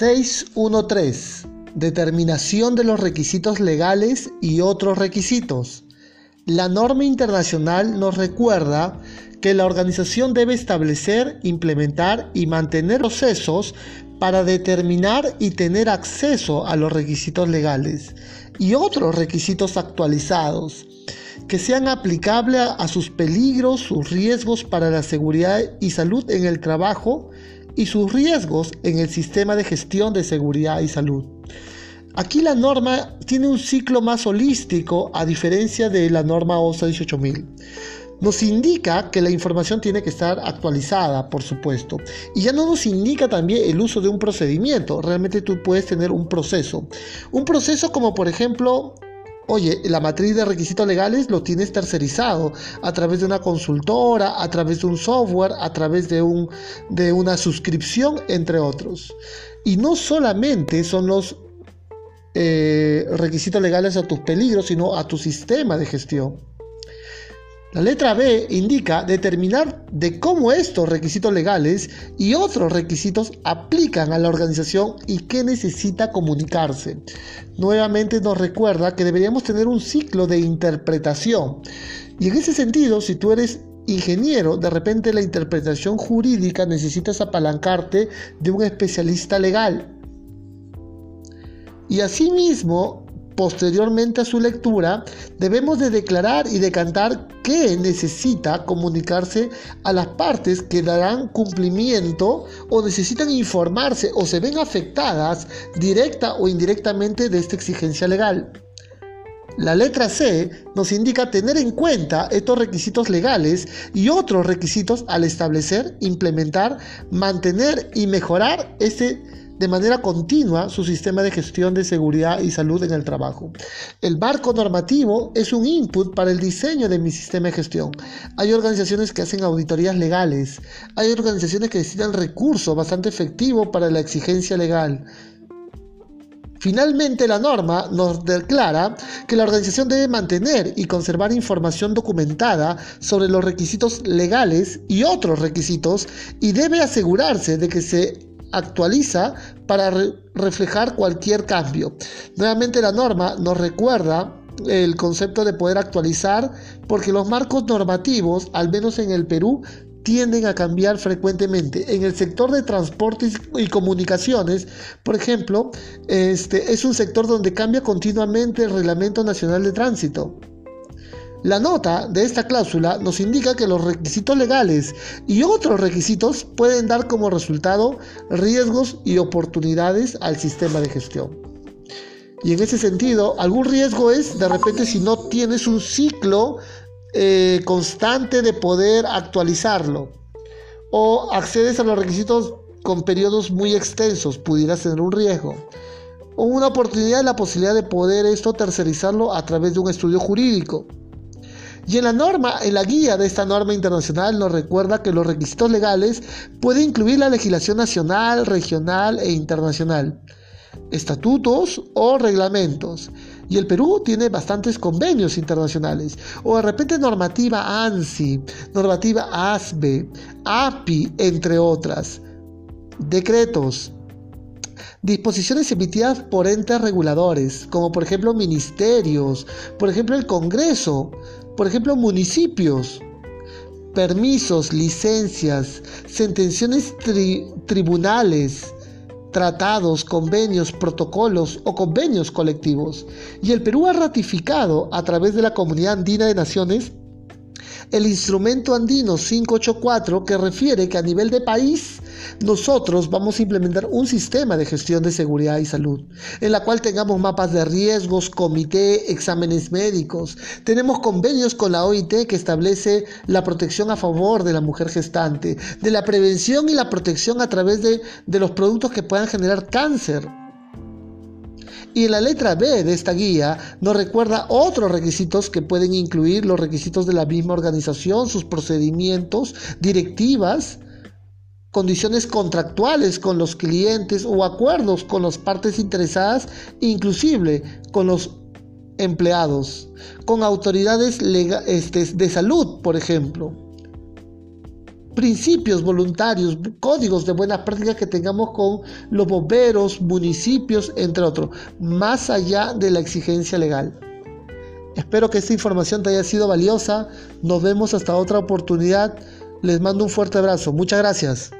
613. Determinación de los requisitos legales y otros requisitos. La norma internacional nos recuerda que la organización debe establecer, implementar y mantener procesos para determinar y tener acceso a los requisitos legales y otros requisitos actualizados que sean aplicables a sus peligros, sus riesgos para la seguridad y salud en el trabajo y sus riesgos en el sistema de gestión de seguridad y salud. Aquí la norma tiene un ciclo más holístico a diferencia de la norma OSA 18000. Nos indica que la información tiene que estar actualizada, por supuesto. Y ya no nos indica también el uso de un procedimiento. Realmente tú puedes tener un proceso. Un proceso como por ejemplo Oye, la matriz de requisitos legales lo tienes tercerizado a través de una consultora, a través de un software, a través de, un, de una suscripción, entre otros. Y no solamente son los eh, requisitos legales a tus peligros, sino a tu sistema de gestión. La letra B indica determinar de cómo estos requisitos legales y otros requisitos aplican a la organización y qué necesita comunicarse. Nuevamente nos recuerda que deberíamos tener un ciclo de interpretación. Y en ese sentido, si tú eres ingeniero, de repente la interpretación jurídica necesitas apalancarte de un especialista legal. Y asimismo, posteriormente a su lectura, debemos de declarar y decantar qué necesita comunicarse a las partes que darán cumplimiento o necesitan informarse o se ven afectadas directa o indirectamente de esta exigencia legal. La letra C nos indica tener en cuenta estos requisitos legales y otros requisitos al establecer, implementar, mantener y mejorar ese de manera continua su sistema de gestión de seguridad y salud en el trabajo. El marco normativo es un input para el diseño de mi sistema de gestión. Hay organizaciones que hacen auditorías legales, hay organizaciones que necesitan recursos bastante efectivos para la exigencia legal. Finalmente, la norma nos declara que la organización debe mantener y conservar información documentada sobre los requisitos legales y otros requisitos y debe asegurarse de que se actualiza para reflejar cualquier cambio. Nuevamente la norma nos recuerda el concepto de poder actualizar porque los marcos normativos, al menos en el Perú, tienden a cambiar frecuentemente. En el sector de transportes y comunicaciones, por ejemplo, este es un sector donde cambia continuamente el Reglamento Nacional de Tránsito. La nota de esta cláusula nos indica que los requisitos legales y otros requisitos pueden dar como resultado riesgos y oportunidades al sistema de gestión. Y en ese sentido, algún riesgo es de repente si no tienes un ciclo eh, constante de poder actualizarlo o accedes a los requisitos con periodos muy extensos, pudieras tener un riesgo. O una oportunidad, la posibilidad de poder esto tercerizarlo a través de un estudio jurídico. Y en la norma, en la guía de esta norma internacional nos recuerda que los requisitos legales pueden incluir la legislación nacional, regional e internacional, estatutos o reglamentos. Y el Perú tiene bastantes convenios internacionales. O de repente normativa ANSI, normativa ASBE, API, entre otras. Decretos, disposiciones emitidas por entes reguladores, como por ejemplo ministerios, por ejemplo el Congreso, por ejemplo, municipios, permisos, licencias, sentencias tribunales, tratados, convenios, protocolos o convenios colectivos. Y el Perú ha ratificado a través de la Comunidad Andina de Naciones el instrumento andino 584 que refiere que a nivel de país nosotros vamos a implementar un sistema de gestión de seguridad y salud, en la cual tengamos mapas de riesgos, comité, exámenes médicos. Tenemos convenios con la OIT que establece la protección a favor de la mujer gestante, de la prevención y la protección a través de, de los productos que puedan generar cáncer. Y en la letra B de esta guía nos recuerda otros requisitos que pueden incluir los requisitos de la misma organización, sus procedimientos, directivas, condiciones contractuales con los clientes o acuerdos con las partes interesadas, inclusive con los empleados, con autoridades este, de salud, por ejemplo. principios voluntarios, códigos de buenas prácticas que tengamos con los bomberos, municipios, entre otros, más allá de la exigencia legal. Espero que esta información te haya sido valiosa. Nos vemos hasta otra oportunidad. Les mando un fuerte abrazo. Muchas gracias.